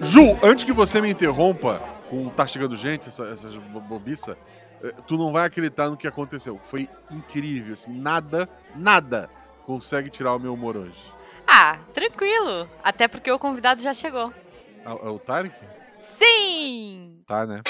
Ju, antes que você me interrompa com Tá Chegando Gente, essa, essas bobiça, eh, tu não vai acreditar no que aconteceu. Foi incrível, assim, nada, nada consegue tirar o meu humor hoje. Ah, tranquilo. Até porque o convidado já chegou. É, é o Tarek? Sim! Tá, né?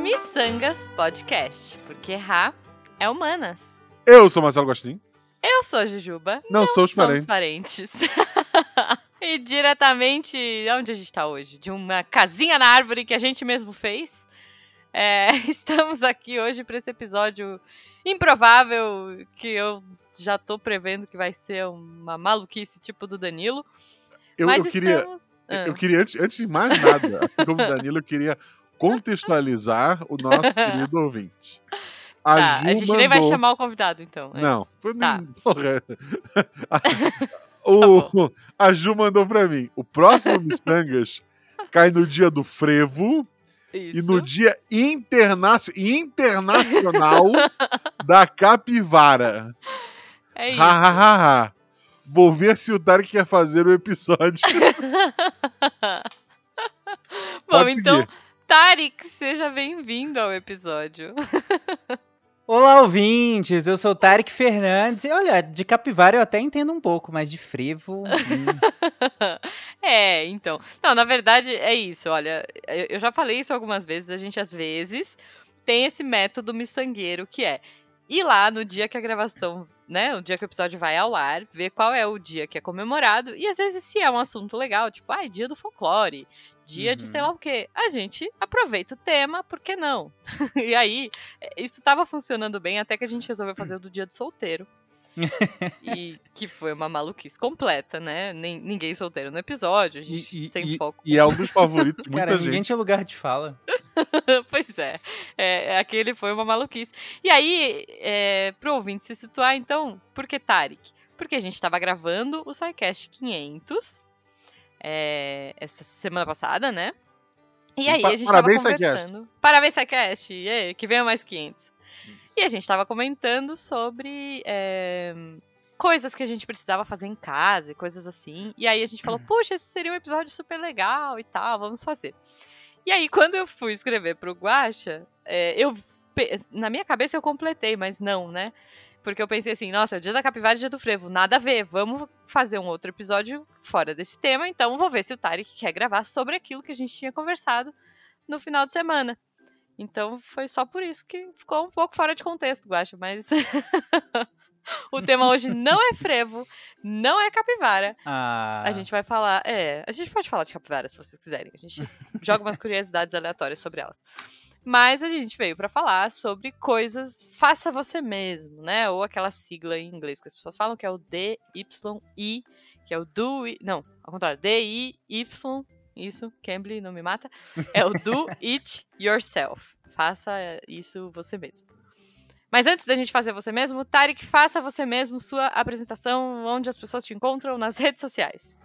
Missangas Podcast. Porque errar é humanas. Eu sou Marcelo Gostin. Eu sou a Jujuba. Não, sou os Somos parentes. parentes. e diretamente, onde a gente tá hoje? De uma casinha na árvore que a gente mesmo fez. É, estamos aqui hoje para esse episódio improvável que eu já tô prevendo que vai ser uma maluquice tipo do Danilo. Eu, mas eu queria, estamos... Ah, eu queria antes, antes de mais nada, assim como o Danilo, eu queria contextualizar o nosso querido ouvinte. A, tá, a gente nem vai mandou- chamar o convidado, então. antes. Não, foi Tá. nem. Porra. o, a Ju mandou pra mim. O próximo Missangas cai no dia do frevo Isso. e no dia internacio- internacional da capivara. É isso. Ha, ha, ha. Vou ver se o Tarek quer fazer o episódio. Bom, então. Tarek, seja bem-vindo ao episódio. Olá, ouvintes! Eu sou o Tarek Fernandes. E olha, de capivara eu até entendo um pouco, mas de frevo. hum. é, então. Não, na verdade é isso. Olha, eu já falei isso algumas vezes. A gente às vezes tem esse método miçangueiro que é ir lá no dia que a gravação, né? O dia que o episódio vai ao ar, ver qual é o dia que é comemorado. E às vezes, se é um assunto legal, tipo, ai, dia do folclore, dia de sei Uhum. lá o quê, a gente aproveita o tema, por que não? e aí, isso tava funcionando bem até que a gente resolveu fazer o do dia do solteiro. e que foi uma maluquice completa, né? Nem, ninguém solteiro no episódio, a gente E, sem e- foco. e é um dos favoritos de muita Cara, ninguém gente. tinha lugar de fala. pois é. é, aquele foi uma maluquice. E aí, é, pro ouvinte se situar, então, por que Tarek? Porque a gente tava gravando o SciCast 500 é, essa semana passada, né? E aí a gente parabéns, tava conversando. Parabéns, SciCast! Ê, que venha mais 500. E a gente tava comentando sobre é, coisas que a gente precisava fazer em casa e coisas assim. E aí a gente falou, puxa, esse seria um episódio super legal e tal, vamos fazer. E aí, quando eu fui escrever pro Guacha, é, eu pe- na minha cabeça eu completei, mas não, né? Porque eu pensei assim, nossa, dia da capivara e dia do frevo, nada a ver, vamos fazer um outro episódio fora desse tema, então vou ver se o Tarek quer gravar sobre aquilo que a gente tinha conversado no final de semana. Então foi só por isso que ficou um pouco fora de contexto, Guacha, mas o tema hoje não é frevo, não é capivara. Ah, A gente vai falar. É, a gente pode falar de capivara se vocês quiserem. A gente joga umas curiosidades aleatórias sobre elas. Mas a gente veio pra falar sobre coisas faça você mesmo, né? Ou aquela sigla em inglês que as pessoas falam que é o DYI, que é o do. It- Não, ao contrário, D-I-Y. Isso, Cambly não me mata. É o do it yourself. Faça isso você mesmo. Mas antes da gente fazer você mesmo, Tarek, faça você mesmo sua apresentação onde as pessoas te encontram nas redes sociais.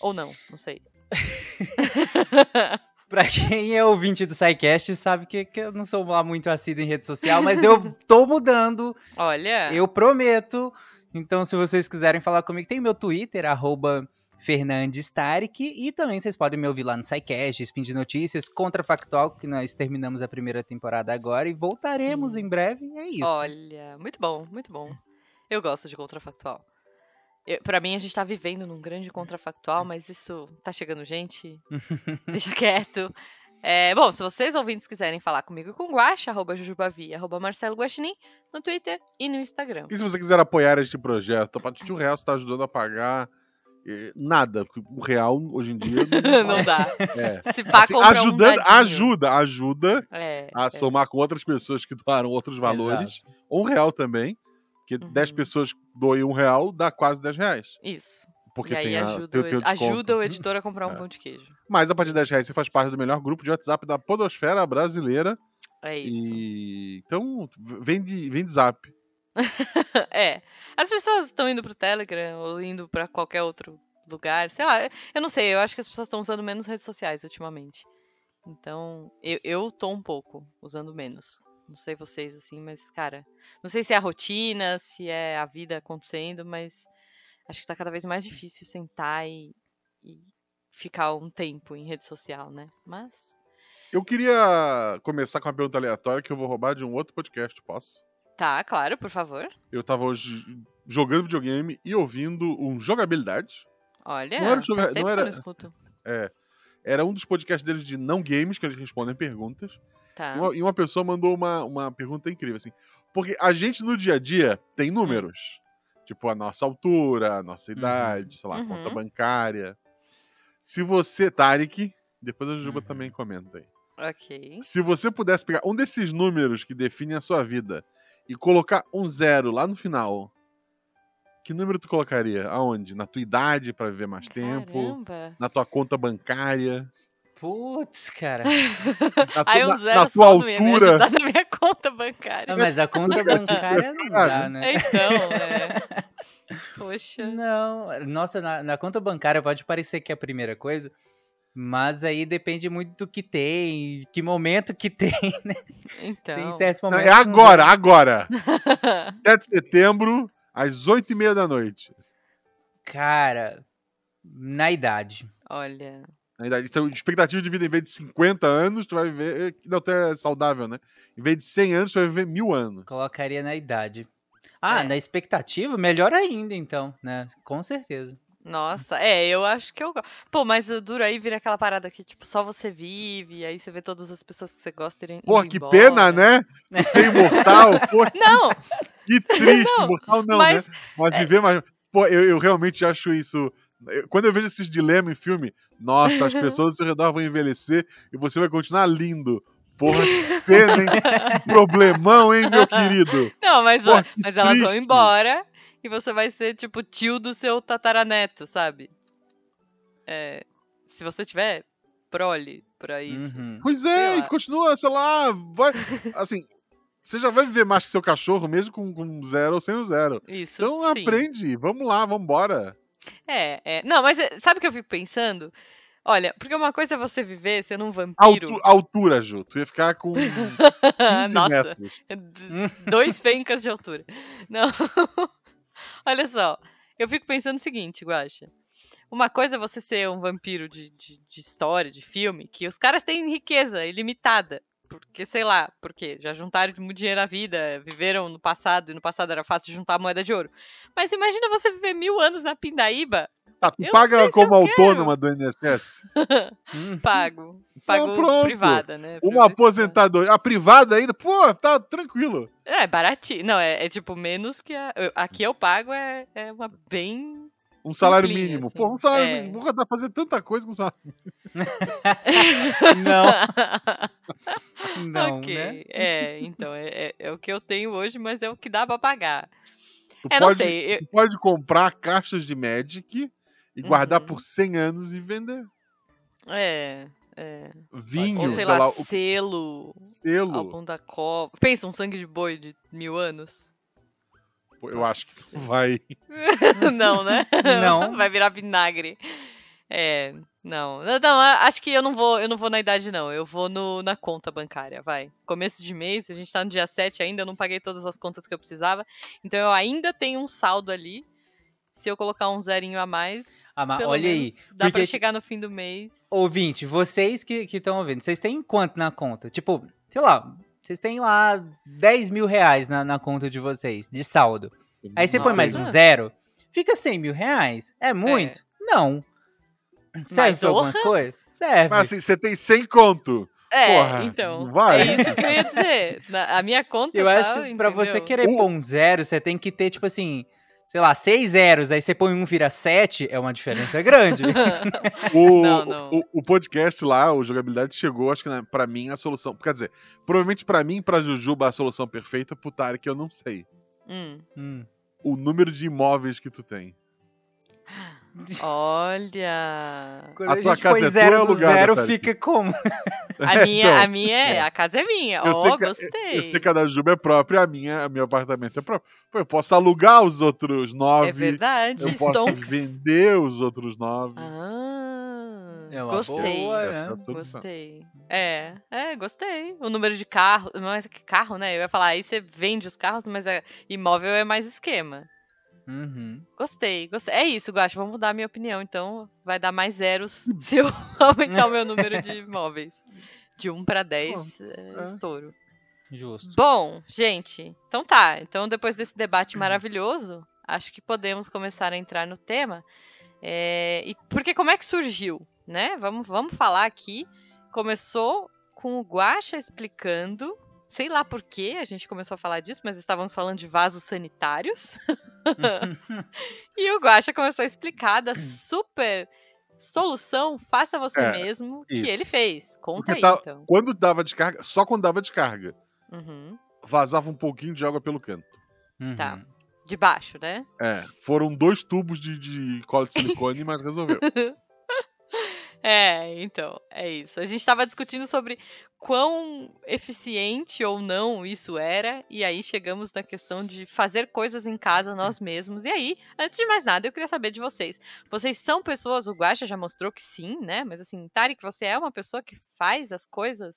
Ou não, não sei. Pra quem é ouvinte do SciCast, sabe que, que eu não sou lá muito assíduo em rede social, mas eu tô mudando, Olha. eu prometo. Então, se vocês quiserem falar comigo, tem meu Twitter, arroba Fernandes Tarek, e também vocês podem me ouvir lá no SciCast, Spin de Notícias, Contrafactual, que nós terminamos a primeira temporada agora e voltaremos Sim. em breve, é isso. Olha, muito bom, muito bom. Eu gosto de contrafactual. Pra mim, a gente tá vivendo num grande contrafactual, mas isso tá chegando gente. Deixa quieto. É, bom, se vocês ouvintes quiserem falar comigo e com Guaxa, arroba Jujubavi, arroba Marcelo Guaxinim, no Twitter e no Instagram. E se você quiser apoiar este projeto, a partir de um real você está ajudando a pagar eh, nada. porque O real, hoje em dia, não, Não dá. é. Se pá, Assim, um ajudando, dadinho. ajuda, ajuda É, a é. somar com outras pessoas que doaram outros valores. Um real também. Porque Uhum. 10 pessoas doem um real dá quase 10 reais. Isso. Porque e tem, a, ajuda, o tem o ed- desconto. ajuda o editor a comprar um É. pão de queijo. Mas a partir de 10 reais você faz parte do melhor grupo de WhatsApp da Podosfera Brasileira. É isso. E então, vem de, vem de zap. é. As pessoas estão indo pro Telegram ou indo pra qualquer outro lugar. Sei lá, eu não sei, eu acho que as pessoas estão usando menos redes sociais ultimamente. Então, eu, eu tô um pouco usando menos. Não sei vocês, assim, mas, cara, não sei se é a rotina, se é a vida acontecendo, mas acho que tá cada vez mais difícil sentar e, e ficar um tempo em rede social, né? Mas. Eu queria começar com uma pergunta aleatória que eu vou roubar de um outro podcast, posso? Tá, claro, por favor. Eu tava hoje jogando videogame e ouvindo um jogabilidade. Olha, Não era joga- não era- não escuto. É. Era um dos podcasts deles de não games, que eles respondem perguntas. Tá. E uma, e uma pessoa mandou uma, uma pergunta incrível, assim. Porque a gente no dia a dia tem números. Tipo, a nossa altura, a nossa idade, sei lá, a conta Uhum. bancária. Se você, Tarek, depois a Juba Uhum. também comenta aí. Ok. Se você pudesse pegar um desses números que definem a sua vida e colocar um zero lá no final, que número tu colocaria? Aonde? Na tua idade pra viver mais tempo? Caramba. Na tua conta bancária? Putz, cara. Na, Aí um zero na só tua não me altura? na minha conta bancária. Ah, mas a conta bancária não dá, né? Então, é. Poxa. Não, nossa, na, na conta bancária pode parecer que é a primeira coisa, mas aí depende muito do que tem, que momento que tem, né? Então. Tem certos Não, momentos. é não agora, agora. 7 de setembro, às 8 e meia da noite. Cara, na idade. Olha. Na idade. Então, expectativa de vida, em vez de 50 anos, tu vai viver. Não, tu é saudável, né? Em vez de 100 anos, tu vai viver mil anos. Colocaria na idade. Ah, É. na expectativa, melhor ainda, então, né? Com certeza. Nossa, é, eu acho que eu gosto. Pô, mas o duro aí vira aquela parada que, tipo, só você vive, e aí você vê todas as pessoas que você gosta irem. Pô, que embora. pena, né? Tu ser imortal, pô, Não, que triste. Não, imortal não, mas- né? Mas viver mais. Pô, eu, eu realmente acho isso. Eu- Quando eu vejo esses dilemas em filme, nossa, as pessoas ao seu redor vão envelhecer e você vai continuar lindo. Porra, que pena, hein? Que Problemão, hein, meu querido? não, mas, que mas elas vão embora e você vai ser, tipo, tio do seu tataraneto, sabe? É, se você tiver prole pra isso. Uhum. Pois Sei é, e continua, sei lá, vai. Assim, você já vai viver mais que seu cachorro, mesmo com, com zero ou sem o zero. Isso. Então sim. aprende, vamos lá, vambora. É, é. Não, mas é, sabe o que eu fico pensando? Olha, porque uma coisa é você viver sendo um vampiro. Altu altura, Ju. Tu ia ficar com 15 Nossa, metros. d- dois fencas de altura. Não. Olha só, eu fico pensando o seguinte, Guaxa. Uma coisa é você ser um vampiro de, de, de história, de filme, que os caras têm riqueza ilimitada. Porque, sei lá, porque já juntaram muito dinheiro na vida, viveram no passado, e no passado era fácil juntar moeda de ouro. Mas imagina você viver mil anos na Pindaíba, Tá, tu Eu paga como autônoma do INSS? Hum. pago. Pago pronto. privada, né? Uma aposentadoria. A privada ainda? Pô, tá tranquilo. É, baratinho. Não, é, é tipo menos que a. Aqui eu pago é, é uma bem. Um salário Simplinho, mínimo. assim. Pô, um salário É. mínimo. Porra, dá pra fazer tanta coisa com salário Não, não, ok. né? É, então, é, é, é o que eu tenho hoje, mas é o que dá pra pagar. Tu É, não pode, sei. eu- pode comprar caixas de Magic e guardar Uhum. por 100 anos e vender. é, é. Vinho, Ou sei, sei lá, lá, selo. selo. Álbum da Copa. Pensa, um sangue de boi de mil anos. Pô, Eu acho que tu vai. não, né? Não. Vai virar vinagre. É, não. Não, não, acho que eu não vou, eu não vou na idade, não. Eu vou no, na conta bancária, vai. Começo de mês, a gente tá no dia 7 ainda, eu não paguei todas as contas que eu precisava. Então eu ainda tenho um saldo ali. Se eu colocar um zerinho a mais. Ah, mas olha aí, menos Dá porque pra chegar no fim do mês. Ouvinte, vocês que estão ouvindo, vocês têm quanto na conta? Tipo, sei lá, vocês têm lá 10 mil reais na, na conta de vocês, de saldo. Aí você põe mais um Nossa. zero, fica 100 mil reais. É muito? Não. Serve Mas, pra algumas coisas? Serve. Mas assim, você tem 100 conto. É, Porra, então. vai. É isso que eu ia dizer. Na- a minha conta. Eu tá, acho que pra você querer O- pôr um zero, você tem que ter, tipo assim, sei lá, seis zeros, aí você põe um vira sete, é uma diferença grande. O, Não, não. O, o podcast lá, o Jogabilidade, chegou, acho que né, pra mim, a solução. Quer dizer, provavelmente pra mim pra Jujuba a solução perfeita, pro Tarek eu não sei. Hum. Hum. O número de imóveis que tu tem. Olha. Quando A a, tua gente casa põe é zero tua ou do alugada, zero, fica como? A minha, Então, a minha é, é. a casa é minha. Eu que- gostei. Eu sei que a da Juba é própria, a minha, a meu apartamento é próprio. Pô, eu posso alugar os outros nove. É verdade. eu posso Stonks. vender os outros nove. Ah, É uma gostei. boa, é né? a solução. Gostei. É, é, gostei. O número de carros. Mas que carro, né? Eu ia falar, aí você vende os carros, mas é, imóvel é mais esquema. Uhum. Gostei, gostei. É isso, Guacha, vou mudar a minha opinião. Então, vai dar mais zeros se eu aumentar o meu número de móveis. De 1 para 10, é, é. estouro. Justo. Bom, gente, então tá. Então, depois desse debate maravilhoso, acho que podemos começar a entrar no tema. É, e porque como é que surgiu, né? Vamos, vamos falar aqui. Começou com o Guaxa explicando, sei lá por que a gente começou a falar disso, mas estávamos falando de vasos sanitários. e o Guaxa começou a explicar da super solução faça você É, mesmo que isso. ele fez. Conta Porque aí, tá- então. Quando dava descarga, só quando dava descarga, Uhum. vazava um pouquinho de água pelo canto. Uhum. Tá. De baixo, né? É, foram dois tubos de, de cola de silicone, mas resolveu. É, então, é isso. A gente tava discutindo sobre quão eficiente ou não isso era, e aí chegamos na questão de fazer coisas em casa nós mesmos. E aí, antes de mais nada, eu queria saber de vocês. Vocês são pessoas, o Guaxa já mostrou que sim, né? Mas assim, Tarek, você é uma pessoa que faz as coisas,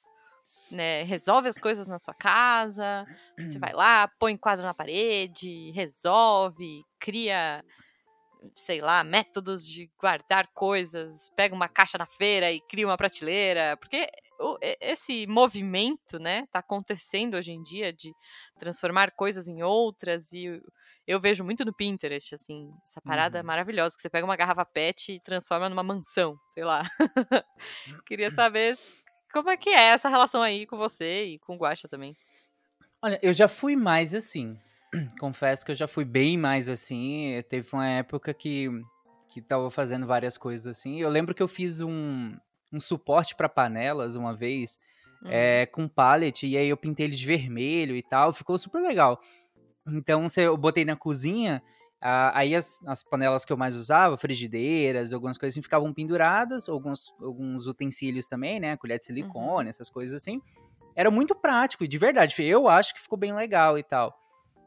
né? Resolve as coisas na sua casa. Você vai lá, põe quadro na parede, resolve, cria sei lá, métodos de guardar coisas, pega uma caixa na feira e cria uma prateleira, porque esse movimento, né, tá acontecendo hoje em dia de transformar coisas em outras e eu- vejo muito no Pinterest, assim, essa parada Uhum. maravilhosa, que você pega uma garrafa PET e transforma numa mansão, sei lá. Queria saber como é que é essa relação aí com você e com o Guaxa também. Olha, eu já fui mais assim. Confesso que eu já fui bem mais assim. Teve uma época que, que tava fazendo várias coisas assim. Eu lembro que eu fiz um, um suporte para panelas uma vez, Uhum. é, com pallet, e aí eu pintei ele de vermelho e tal. Ficou super legal. Então eu botei na cozinha. aí as, as panelas que eu mais usava, frigideiras, algumas coisas assim, ficavam penduradas, alguns, alguns utensílios também, né? Colher de silicone, essas coisas assim. Era muito prático, e de verdade, eu acho que ficou bem legal e tal.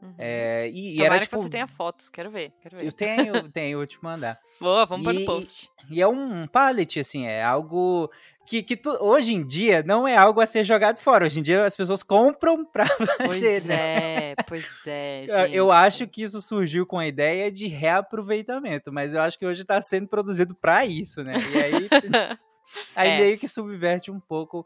Uhum. É, e, e era tipo. que você tenha fotos, quero ver, quero ver. Eu tenho, tenho, vou te mandar. Boa, vamos pôr no E- post. E é um pallet, assim, é algo que, que tu- hoje em dia não é algo a ser jogado fora. Hoje em dia as pessoas compram pra fazer, Pois né? é, pois é, Eu- Eu gente. acho que isso surgiu com a ideia de reaproveitamento, mas eu acho que hoje está sendo produzido para isso, né? E aí, aí É. meio que subverte um pouco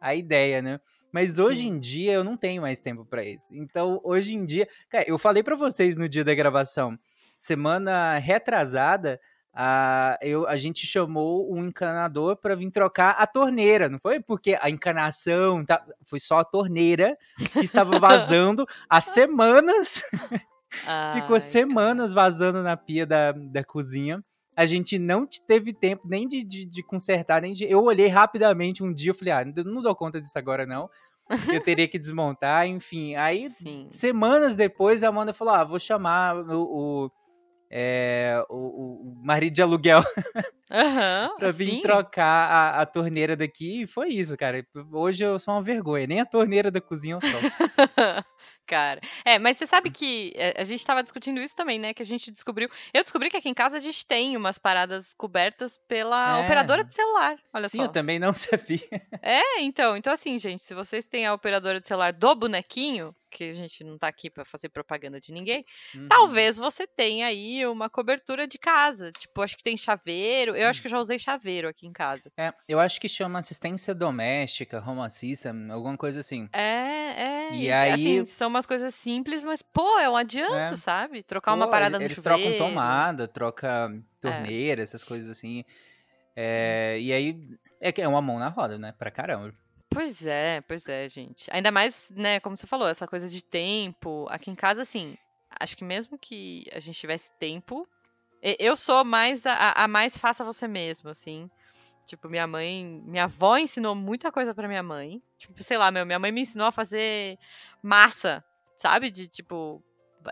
a ideia, né? Mas hoje Sim. em dia eu não tenho mais tempo para isso. Então, hoje em dia, cara, eu falei para vocês no dia da gravação, semana retrasada, a, eu, a gente chamou um encanador para vir trocar a torneira, não foi? Porque a encanação tá, foi só a torneira que estava vazando há semanas Ficou Ai, semanas vazando na pia da, da cozinha. A gente não te- teve tempo nem de, de, de consertar, nem de. Eu olhei rapidamente um dia, eu falei, ah, não dou conta disso agora, não. Eu teria que desmontar, enfim. Aí, Sim. semanas depois, a Amanda falou: ah, vou chamar o. o é, o, o- marido de aluguel Aham, pra vir sim. trocar a, a torneira daqui. E foi isso, cara. Hoje eu sou uma vergonha. Nem a torneira da cozinha eu toco. Cara, é, mas você sabe que é, a gente tava discutindo isso também, né? Que a gente descobriu. Eu descobri que aqui em casa a gente tem umas paradas cobertas pela É. operadora de celular. Olha Sim, só. eu também não sabia. É, então, então assim, gente, se vocês têm a operadora de celular do bonequinho, que a gente não tá aqui pra fazer propaganda de ninguém, Uhum. talvez você tenha aí uma cobertura de casa. Tipo, acho que tem chaveiro. Eu acho que eu já usei chaveiro aqui em casa. É, eu acho que chama assistência doméstica, home assistant, alguma coisa assim. É, é. E assim, aí- são umas coisas simples, mas, pô, é um adianto, É. sabe? Trocar uma Pô, parada eles, no eles chuveiro. trocam tomada, troca torneira, essas coisas assim. É, e aí é que é uma mão na roda, né? Pra caramba. Pois é, pois é, gente. Ainda mais, né, como você falou, essa coisa de tempo. Aqui em casa, assim, acho que mesmo que a gente tivesse tempo, eu sou mais a, a- mais faça você mesmo, assim. Tipo, minha mãe, minha avó ensinou muita coisa pra minha mãe. Tipo, sei lá, meu, minha mãe me ensinou a fazer massa, sabe? De tipo,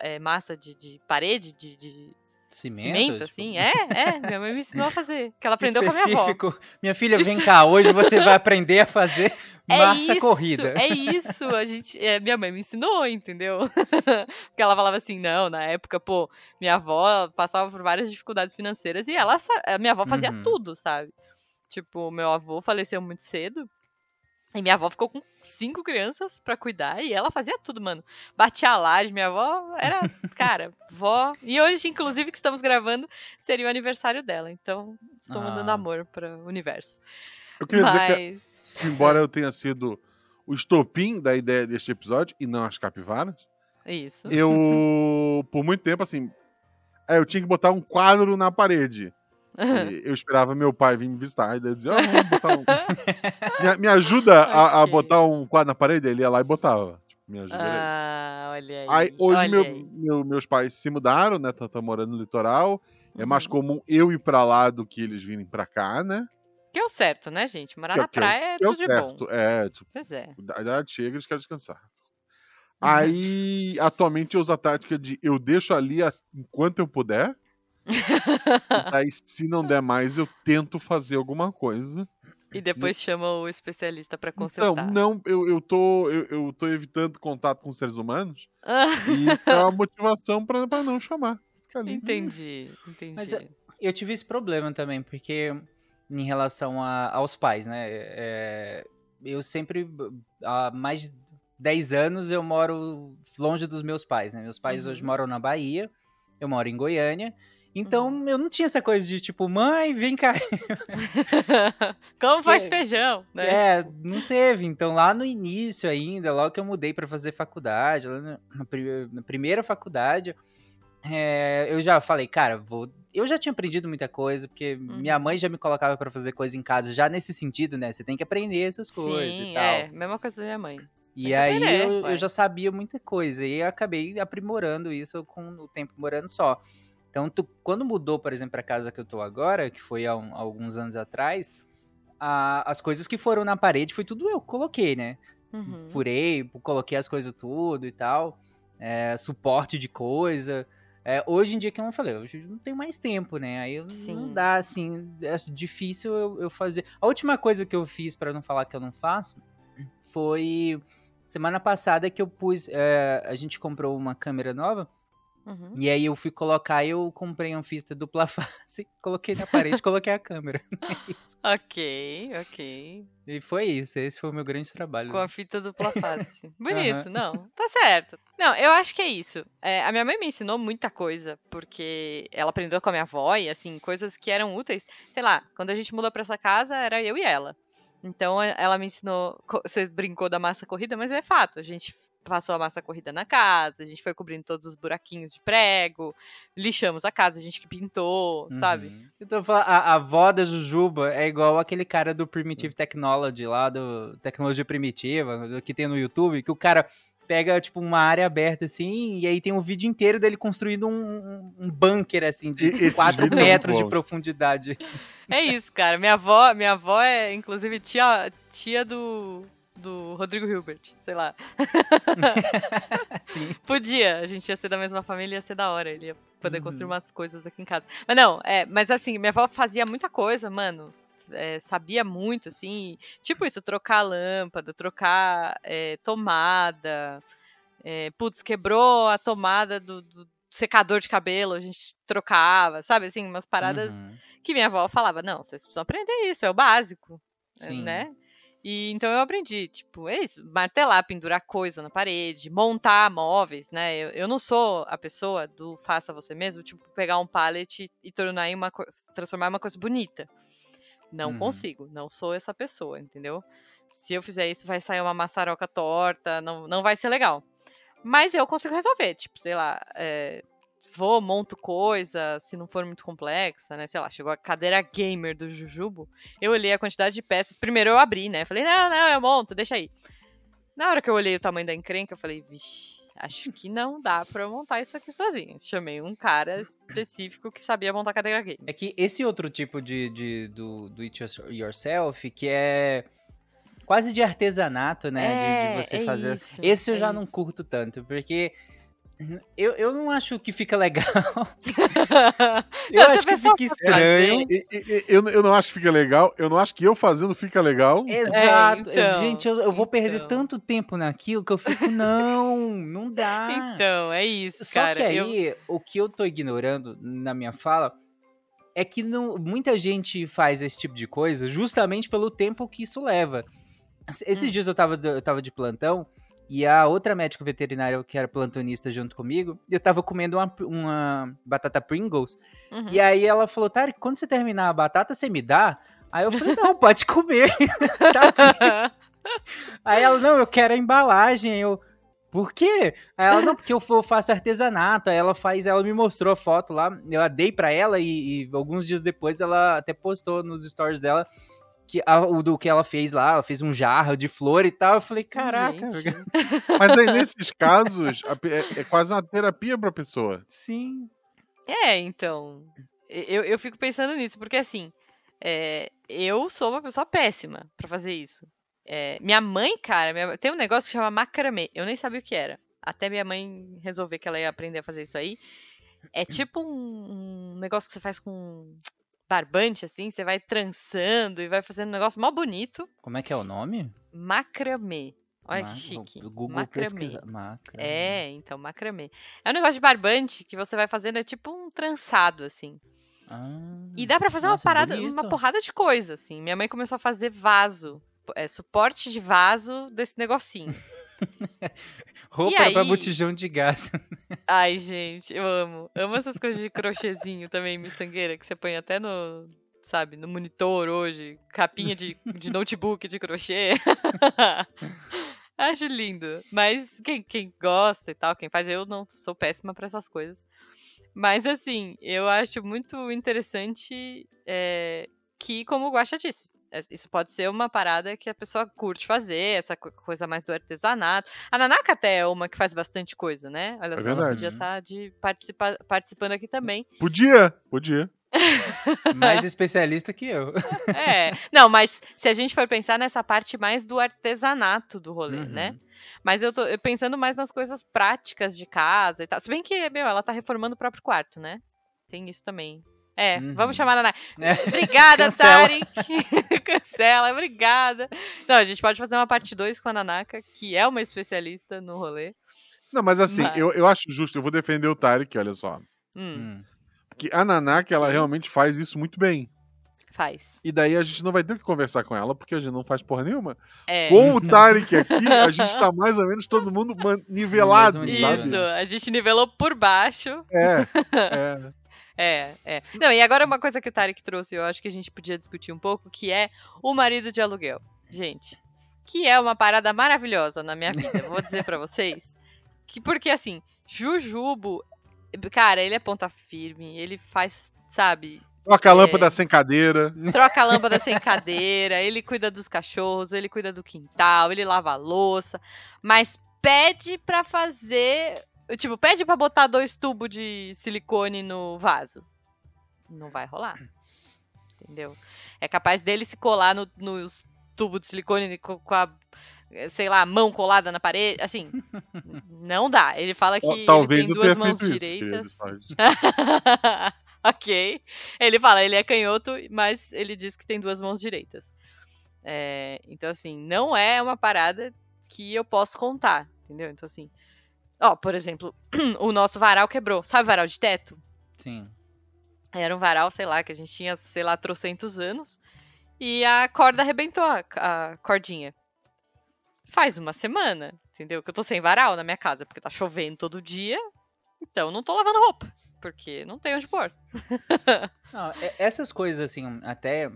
é, massa de, de parede, de, de Cimento, cimento, tipo, assim. É, é, minha mãe me ensinou a fazer. Que ela aprendeu com a minha avó. específico. Minha filha, vem cá, hoje você vai aprender a fazer É massa isso, corrida. É isso, a gente, é, minha mãe me ensinou, entendeu? Porque ela falava assim, não, na época, pô, minha avó passava por várias dificuldades financeiras e ela, minha avó fazia Uhum. tudo, sabe? Tipo, meu avô faleceu muito cedo E minha avó ficou com cinco crianças pra cuidar e ela fazia tudo, mano. Batia a laje, minha avó era, cara, vó. E hoje, inclusive, que estamos gravando, seria o aniversário dela. Então, estou Ah. mandando amor para o universo. Eu queria dizer que, Mas. que embora eu tenha sido o estopim da ideia deste episódio, e não as capivaras, Isso. eu, por muito tempo, assim, é, eu tinha que botar um quadro na parede. E eu esperava meu pai vir me visitar. E daí eu dizia, "Ah, vamos botar um... me, me ajuda a, a botar um quadro na parede? Ele ia lá e botava. Tipo, me ajuda. Ah, olha aí. Aí, hoje olha meu- aí. meu- meus pais se mudaram, né? Estão morando no litoral. É mais Uhum. comum eu ir pra lá do que eles virem pra cá, né? Que é o certo, né, gente? Morar Que é na que é praia é que é o tudo de bom. certo. É, tipo, Pois é. a idade chega, eles querem descansar. Aí, atualmente, eu uso a tática de eu deixo ali a- enquanto eu puder. E daí, se não der mais, eu tento fazer alguma coisa. E depois chama o especialista pra Então, consertar. não, eu, eu, tô, eu, eu tô evitando contato com seres humanos. E isso é uma motivação pra, pra não chamar. Ali. entendi, entendi. Mas eu- Eu tive esse problema também, porque em relação a- aos pais, né? é, eu sempre, há mais de 10 anos, eu moro longe dos meus pais, né? Meus pais Uhum. hoje moram na Bahia, eu moro em Goiânia. Então, Uhum. eu não tinha essa coisa de tipo, mãe, vem cá. Como faz Que- feijão, né? É, não teve. Então, lá no início ainda, logo que eu mudei pra fazer faculdade, lá na, na pri- na primeira faculdade, é, eu já falei, cara, vou. Eu já tinha aprendido muita coisa, porque minha Uhum. mãe já me colocava pra fazer coisa em casa, já nesse sentido, né? Você tem que aprender essas coisas Sim, e tal. é. Mesma coisa da minha mãe. E aí aprender, eu, eu já sabia muita coisa e acabei aprimorando isso com o tempo morando só. Então, tu- quando mudou, por exemplo, a casa que eu tô agora, que foi há um- alguns anos atrás, a- as coisas que foram na parede foi tudo eu que coloquei, né? Uhum. Furei, coloquei as coisas tudo e tal, é, suporte de coisa. É, hoje em dia, como eu falei, hoje não tenho mais tempo, né? Aí eu- não dá, assim, é difícil eu, eu fazer. A última coisa que eu fiz, pra não falar que eu não faço, foi semana passada que eu pus. é, a gente comprou uma câmera nova. Uhum. E aí eu fui colocar, eu comprei um fita dupla face, coloquei na parede, coloquei a câmera. É isso. Ok, ok. E foi isso, esse foi o meu grande trabalho. Com a fita dupla face. Bonito, não. Tá certo. Não, eu acho que é isso. É, a minha mãe me ensinou muita coisa, porque ela aprendeu com a minha avó e, assim, coisas que eram úteis. Sei lá, quando a gente mudou pra essa casa, era eu e ela. Então, ela me ensinou. Você brincou da massa corrida, mas é fato. A gente passou a massa corrida na casa, a gente foi cobrindo todos os buraquinhos de prego, lixamos a casa, a gente que pintou, sabe? Uhum. Eu tô falando, a, a avó da Jujuba é igual aquele cara do Primitive Technology lá, do Tecnologia Primitiva, do que tem no YouTube, que o cara pega, tipo, uma área aberta, assim, e aí tem um vídeo inteiro dele construindo um, um- bunker, assim, de E- esses 4 vídeos são muito metros de profundidade. É isso, cara. Minha avó, minha avó é, inclusive, tia, tia do, do Rodrigo Hilbert, sei lá. Assim. Podia, a gente ia ser da mesma família, ia ser da hora. Ele ia poder Uhum. construir umas coisas aqui em casa. Mas não, é, mas assim, minha avó fazia muita coisa, mano. é, sabia muito, assim. Tipo isso, trocar lâmpada, trocar é, tomada. É, putz, quebrou a tomada do, do secador de cabelo, a gente trocava, sabe? Assim, umas paradas Uhum. que minha avó falava, não, vocês precisam aprender isso, é o básico, Sim. né? E então eu aprendi, tipo, é isso, martelar, pendurar coisa na parede, montar móveis, né? Eu, eu não sou a pessoa do faça você mesmo, tipo, pegar um pallet e, e tornar em uma transformar em uma coisa bonita. Não Uhum. consigo, não sou essa pessoa, entendeu? Se eu fizer isso, vai sair uma maçaroca torta, não, não vai ser legal. Mas eu consigo resolver, tipo, sei lá, é, vou, monto coisa, se não for muito complexa, né? Sei lá, chegou a cadeira gamer do Jujubo, eu olhei a quantidade de peças, primeiro eu abri, né? Falei, não, não, eu monto, deixa aí. Na hora que eu olhei o tamanho da encrenca, eu falei, vixe, acho que não dá pra eu montar isso aqui sozinha. Chamei um cara específico que sabia montar cadeira gamer. É que esse outro tipo de, de do, do it yourself, que é quase de artesanato, né? de- de, É, você é fazer. isso, Esse eu é já não isso. curto tanto, porque eu, eu não acho que fica legal. Eu Não, acho que fica estranho. fazer- E- e- e- eu, eu não acho que fica legal. Eu não acho que eu fazendo fica legal. Exato. Eu- então, Gente, eu, eu vou perder então. tanto tempo naquilo que eu fico, não, não dá. Então, é isso, Só cara. que eu- aí, o que eu tô ignorando na minha fala é que não, muita gente faz esse tipo de coisa justamente pelo tempo que isso leva. Esses Hum. dias eu tava, eu tava de plantão e a outra médica veterinária que era plantonista junto comigo, eu tava comendo uma, uma batata Pringles. Uhum. E aí ela falou, Tarek, quando você terminar a batata, você me dá? Aí eu falei, não, pode comer. tá aqui. Aí ela, não, eu quero a embalagem. Eu, por quê? Aí ela, não, porque eu fa- faço artesanato. Aí ela faz, ela me mostrou a foto lá, eu dei pra ela e, e alguns dias depois ela até postou nos stories dela que, a- o do que ela fez lá, ela fez um jarro de flor e tal. Eu falei, caraca. Gente. Mas aí, nesses casos, a é, é quase uma terapia pra pessoa. Sim. É, então. Eu, eu fico pensando nisso, porque assim, é, eu sou uma pessoa péssima pra fazer isso. É, minha mãe, cara, minha- tem um negócio que chama macramê. Eu nem sabia o que era. Até minha mãe resolver que ela ia aprender a fazer isso aí. É tipo um, um negócio que você faz com barbante, assim. Você vai trançando e vai fazendo um negócio mó bonito. Como é que é o nome? Macramê. Olha Ma- que chique. o Google macramê. Macramê. É, então, macramê. É um negócio de barbante que você vai fazendo, é tipo um trançado, assim. Ah, E dá pra fazer nossa, uma parada, bonito. uma porrada de coisa, assim. Minha mãe começou a fazer vaso, é, suporte de vaso desse negocinho. Roupa pra aí? botijão de gás. Ai, gente, eu amo. Amo essas coisas de crochêzinho também, miçangueira, que você põe até no, sabe, no monitor hoje. Capinha de, de notebook de crochê. Acho lindo. Mas quem, quem gosta e tal, quem faz, eu não sou péssima pra essas coisas. Mas assim, eu acho muito interessante é, que, como o Guaxa disse, é, isso pode ser uma parada que a pessoa curte fazer, essa co- coisa mais do artesanato. A Nanaka até é uma que faz bastante coisa, né? Olha só, ela verdade. podia estar de participa participando aqui também. Podia, podia. Mais especialista que eu. É, não, mas se a gente for pensar nessa parte mais do artesanato do rolê, Uhum. né? Mas eu tô pensando mais nas coisas práticas de casa e tal. Se bem que, meu, ela tá reformando o próprio quarto, né? Tem isso também. É, Uhum. vamos chamar a Naná. É. Obrigada. Tarek. Cancela, obrigada. Não, a gente pode fazer uma parte 2 com a Nanaka, que é uma especialista no rolê. Não, mas assim, Mas- Eu, eu acho justo, eu vou defender o Tarek, olha só. Hum, Hum. Que a Nanaka, ela realmente faz isso muito bem. faz. E daí a gente não vai ter que conversar com ela, porque a gente não faz porra nenhuma. É. Com o Tarek aqui, a gente tá mais ou menos todo mundo nivelado, mesmo sabe? Isso, a gente nivelou por baixo. É, é. É, é. Não, e agora uma coisa que o Tarek trouxe, eu acho que a gente podia discutir um pouco, que é o marido de aluguel. Gente, que é uma parada maravilhosa na minha vida, vou dizer pra vocês. Que porque assim, Jujubo, cara, ele é ponta firme, ele faz, sabe, Troca a lâmpada É. sem cadeira. troca a lâmpada sem cadeira, ele cuida dos cachorros, ele cuida do quintal, ele lava a louça, mas pede pra fazer, tipo, pede pra botar dois tubos de silicone no vaso. Não vai rolar. Entendeu? É capaz dele se colar no- nos tubos de silicone com, a sei lá, mão colada na parede, assim, não dá. Ele fala que ele Talvez tem eu duas mãos isso. direitas. ok. Ele fala, ele é canhoto, mas ele diz que tem duas mãos direitas. É, então, assim, não é uma parada que eu posso contar, entendeu? Então, assim, ó, por exemplo, o nosso varal quebrou. Sabe varal de teto? Sim. Era um varal, sei lá, que a gente tinha, sei lá, trocentos anos. E a corda arrebentou, a, a cordinha. Faz uma semana, entendeu? Que eu tô sem varal na minha casa, porque tá chovendo todo dia. Então não tô lavando roupa, porque não tem onde pôr. Não, é- essas coisas, assim, até.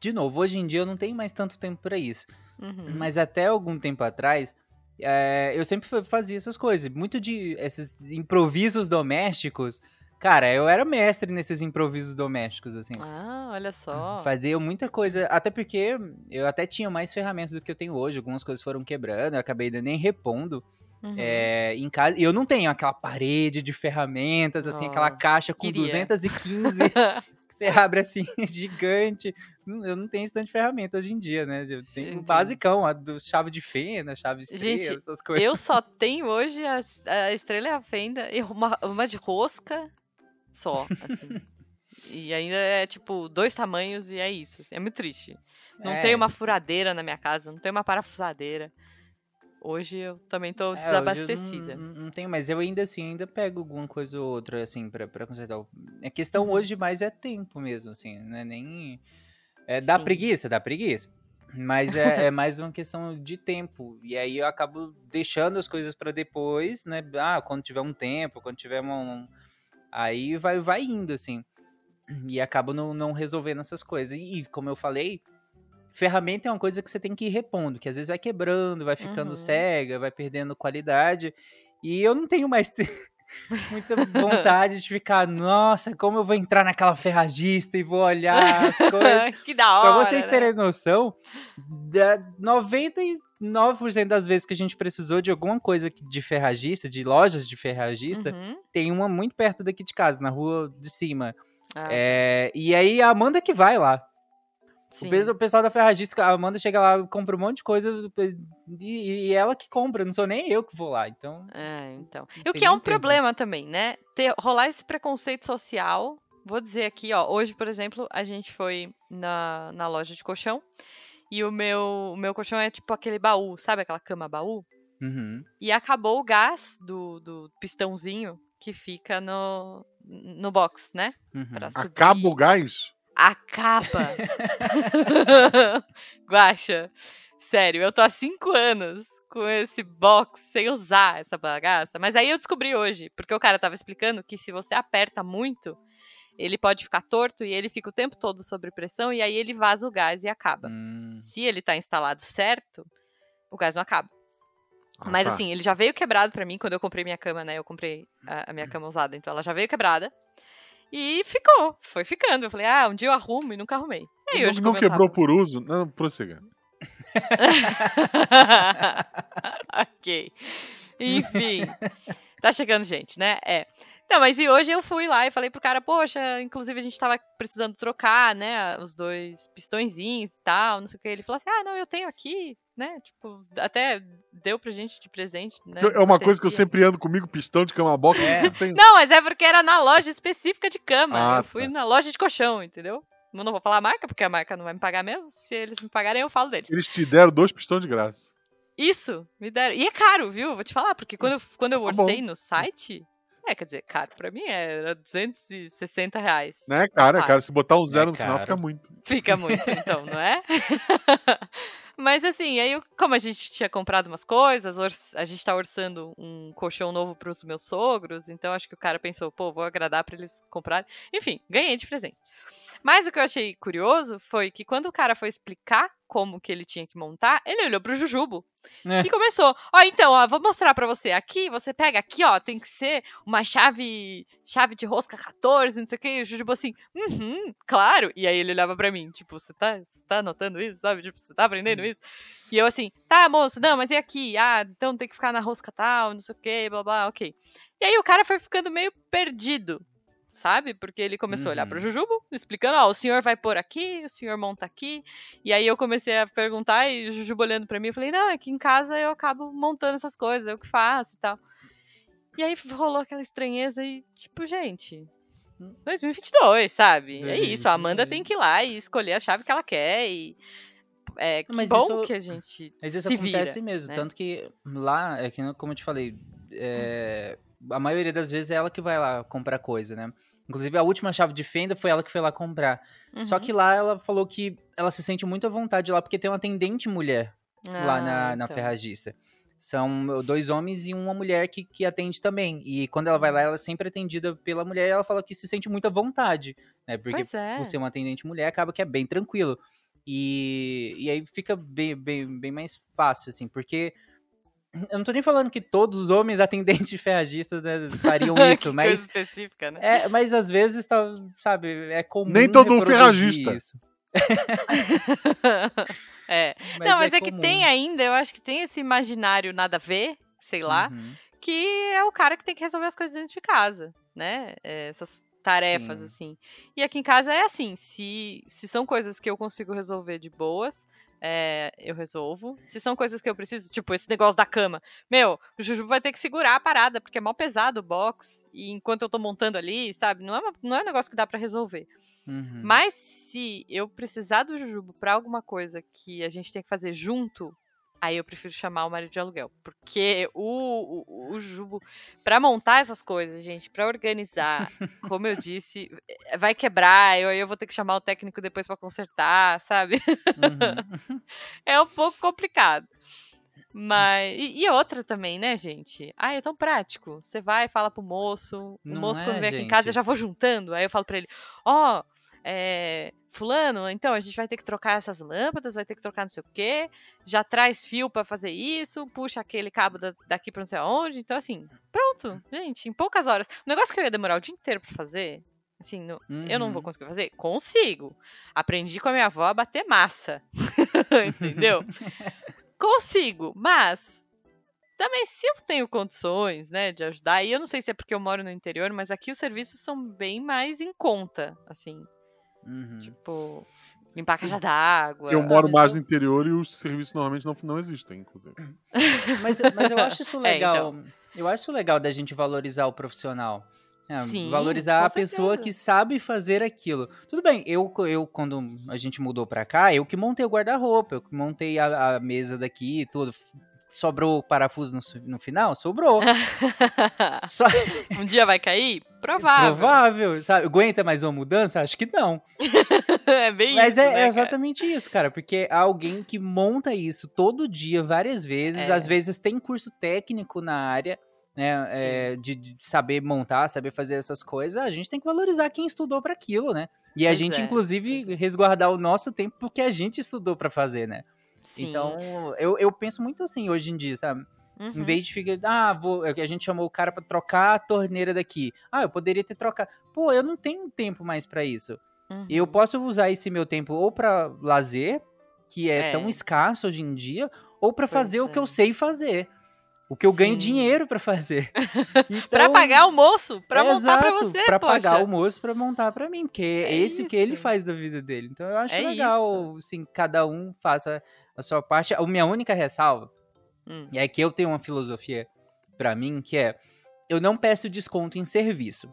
de- novo, hoje em dia eu não tenho mais tanto tempo pra isso. Uhum. Mas até algum tempo atrás, é, eu sempre fa- fazia essas coisas. Muito de esses improvisos domésticos. Cara, eu era mestre nesses improvisos domésticos, assim. Ah, olha só. Fazia muita coisa, até porque eu até tinha mais ferramentas do que eu tenho hoje. Algumas coisas foram quebrando, eu acabei ainda nem repondo Uhum. é, em casa. E eu não tenho aquela parede de ferramentas, assim, aquela Nossa, caixa com queria. 215 que você abre assim, gigante. Eu não tenho esse tanto de ferramenta hoje em dia, né? Eu tenho um basicão, a do chave de fenda, chave estrela, Gente, essas coisas. Eu só tenho hoje a, a estrela e a fenda e uma, uma de rosca só, assim. e ainda é tipo dois tamanhos e é isso. assim, é muito triste. Não É. tem uma furadeira na minha casa, não tem uma parafusadeira. Hoje eu também tô É, desabastecida. Não, não tenho, mas eu ainda assim, ainda pego alguma coisa ou outra, assim, pra, pra consertar. A questão Uhum. hoje mais é tempo mesmo, assim, não é nem... É, dá Sim. preguiça, dá preguiça. Mas é, é, mais uma questão de tempo. E aí eu acabo deixando as coisas para depois, né? Ah, quando tiver um tempo, quando tiver um. Aí vai, vai indo, assim. E acabo não, não resolvendo essas coisas. E, como eu falei, ferramenta é uma coisa que você tem que ir repondo, que às vezes vai quebrando, vai ficando uhum. cega, vai perdendo qualidade. E eu não tenho mais muita vontade de ficar, nossa, como eu vou entrar naquela ferragista e vou olhar as coisas. que da hora. Pra vocês né? terem noção, da 99% das vezes que a gente precisou de alguma coisa de ferragista, de lojas de ferragista, uhum. tem uma muito perto daqui de casa, na rua de cima. Ah. É, e aí a Amanda que vai lá. O pessoal da Ferragista, a Amanda chega lá, compra um monte de coisa e, e, ela que compra, não sou nem eu que vou lá, então... É, então. E o que é um tempo. problema também, né? Ter, rolar esse preconceito social, vou dizer aqui, ó, hoje, por exemplo, a gente foi na, na loja de colchão e o meu, o meu colchão é tipo aquele baú, sabe aquela cama baú? Uhum. E acabou o gás do, do pistãozinho que fica no, no box, né? Uhum. Acaba o gás? Acaba! Guaxa, sério, eu tô há cinco anos com esse box sem usar essa bagaça. Mas aí eu descobri hoje, porque o cara tava explicando que se você aperta muito, ele pode ficar torto e ele fica o tempo todo sob pressão e aí ele vaza o gás e acaba. Hum. Se ele tá instalado certo, o gás não acaba. Ah, Mas tá. assim, ele já veio quebrado para mim quando eu comprei minha cama, né? Eu comprei a, a, minha cama usada, então ela já veio quebrada. E ficou, foi ficando. Eu falei, ah, um dia eu arrumo e nunca arrumei. E aí, não, não quebrou por uso? Não, prossiga. ok. Enfim. Tá chegando gente, né? É. Não, mas e hoje eu fui lá e falei pro cara, poxa, inclusive a gente tava precisando trocar, né, os dois pistõezinhos e tal, não sei o que. Ele falou assim, ah, não, eu tenho aqui, né, tipo, até deu pra gente de presente, né. É uma coisa que eu sempre ando comigo, pistão de cama box. É. Tem... Não, mas é porque era na loja específica de cama. Ah, eu fui tá. na loja de colchão, entendeu? Eu não vou falar a marca, porque a marca não vai me pagar mesmo. Se eles me pagarem, eu falo deles. Eles te deram dois pistões de graça. Isso, me deram. E é caro, viu? Vou te falar, porque quando eu, quando eu tá orcei no site, é, quer dizer, caro pra mim era 260 reais. Né, cara, cara, se botar um zero é no caro. final fica muito. Fica muito, então, não é? Mas assim, aí como a gente tinha comprado umas coisas, a gente tá orçando um colchão novo pros meus sogros, então acho que o cara pensou, pô, vou agradar para eles comprarem. Enfim, ganhei de presente. Mas o que eu achei curioso foi que quando o cara foi explicar como que ele tinha que montar, ele olhou pro Jujubo é. e começou. Ó, então, ó, vou mostrar para você. Aqui, você pega aqui, ó, tem que ser uma chave, chave de rosca 14, não sei o que. E o Jujubo assim, uhum, claro. E aí ele olhava para mim, tipo, você tá, tá anotando isso, sabe? Tipo, você tá aprendendo isso? E eu assim, tá, moço, não, mas e aqui? Ah, então tem que ficar na rosca tal, não sei o que, blá, blá, ok. E aí o cara foi ficando meio perdido sabe? Porque ele começou uhum. a olhar pro uhum. Jujubo, explicando, ó, oh, o senhor vai por aqui, o senhor monta aqui. E aí eu comecei a perguntar e o Jujubo olhando para mim, eu falei, não, aqui em casa eu acabo montando essas coisas, eu que faço e tal. E aí rolou aquela estranheza e, tipo, gente, 2022, sabe? É isso, a Amanda tem que ir lá e escolher a chave que ela quer e... É, que mas bom isso, que a gente Mas isso se acontece vira, mesmo, né? tanto que lá, é que como eu te falei, é, a maioria das vezes é ela que vai lá comprar coisa, né? Inclusive, a última chave de fenda foi ela que foi lá comprar. Uhum. Só que lá ela falou que ela se sente muito à vontade lá, porque tem uma atendente mulher ah, lá na, na então. ferragista. São dois homens e uma mulher que, que atende também. E quando ela vai lá, ela é sempre atendida pela mulher e ela fala que se sente muito à vontade, né? Porque é. por ser uma atendente mulher, acaba que é bem tranquilo. E, e aí fica bem, bem, bem mais fácil, assim, porque eu não tô nem falando que todos os homens atendentes de ferragista né, fariam isso, mas. Coisa específica, né? É, mas às vezes, tá, sabe, é comum. Nem todo ferragista. Isso. é. Mas não, mas é, é que tem ainda, eu acho que tem esse imaginário nada a ver, sei lá, uhum. que é o cara que tem que resolver as coisas dentro de casa, né? É, essas tarefas, Sim. assim. E aqui em casa é assim, se, se são coisas que eu consigo resolver de boas, é, eu resolvo. Se são coisas que eu preciso, tipo esse negócio da cama, meu, o Juju vai ter que segurar a parada, porque é mal pesado o box, e enquanto eu tô montando ali, sabe, não é, uma, não é um negócio que dá para resolver. Uhum. Mas se eu precisar do Jujubo pra alguma coisa que a gente tem que fazer junto, Aí eu prefiro chamar o marido de aluguel. Porque o, o, o Jubo, pra montar essas coisas, gente, pra organizar, como eu disse, eh, vai quebrar, eu, eu vou ter que chamar o técnico depois pra consertar, sabe? Uhum. é um pouco complicado. Mas. E, e outra também, né, gente? Ah, é tão prático. Você vai, fala pro moço. O Não moço, quando é, vem aqui em casa, eu gente. já vou juntando. Aí eu falo pra ele: Ó, é, Fulano, então a gente vai ter que trocar essas lâmpadas, vai ter que trocar não sei o quê. Já traz fio pra fazer isso, puxa aquele cabo da- daqui pra não sei aonde. Então, assim, pronto, gente, em poucas horas. O negócio que eu ia demorar o dia inteiro pra fazer. Assim, no- eu não vou Uhum. conseguir fazer? Consigo. Aprendi com a minha avó a bater massa. Entendeu? Consigo, mas também se eu tenho condições, né, de ajudar, e eu não sei se é porque eu moro no interior, mas aqui os serviços são bem mais em conta, assim, Uhum. tipo, limpar a caixa d'água. Eu moro mais eu- no interior e os serviços normalmente não, não existem, inclusive. Mas, mas eu acho isso É, legal. Eu acho isso legal da gente valorizar o profissional. É, Sim, valorizar a pessoa que sabe fazer aquilo. Tudo bem, eu, eu quando a gente mudou pra cá, eu que montei o guarda-roupa, eu que montei a, a mesa daqui e tudo. Sobrou parafuso no, no final? Sobrou. Só, um dia vai cair? Provável. provável, sabe? Aguenta mais uma mudança? Acho que não. é bem Mas isso, é, né, é exatamente isso, cara, porque é alguém que monta isso todo dia, várias vezes, É. às vezes tem curso técnico na área, né, é, de, de saber montar, saber fazer essas coisas, a gente tem que valorizar quem estudou para aquilo, né? E a Pois gente, é, inclusive, é. resguardar o nosso tempo porque a gente estudou para fazer, né? Sim. Então, eu, eu penso muito assim hoje em dia, sabe? Em Uhum. vez de ficar, ah, vou, a gente chamou o cara pra trocar a torneira daqui. Ah, eu poderia ter trocado. Pô, eu não tenho tempo mais pra isso. Eu Uhum. posso usar esse meu tempo ou pra lazer, que é, É. tão escasso hoje em dia, ou pra Pois fazer o que é. eu sei fazer. O que eu ganho Sim. dinheiro pra fazer. Pra Então, pagar o moço, pra montar pra exato, você, pra poxa. pagar o moço pra montar pra mim, porque é, É esse que ele isso. faz da vida dele. Então eu acho É legal, assim, cada um faça a sua parte. A minha única ressalva Hum, é que eu tenho uma filosofia pra mim que é eu não peço desconto em serviço.